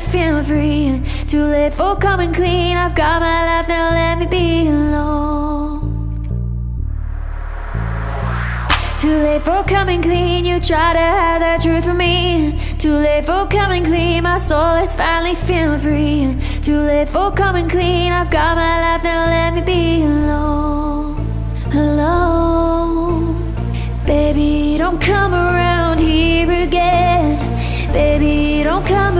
finally feeling free. Too late for oh, coming clean, I've got my life now, let me be alone. Too late for oh, coming clean, you try to hide the truth from me. Too late for oh, coming clean, my soul is finally feeling free. Too late for coming clean, I've got my life now, let me be alone. Alone. Baby, don't come around here again. Baby, don't come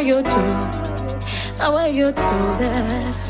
the you do, the way you do that.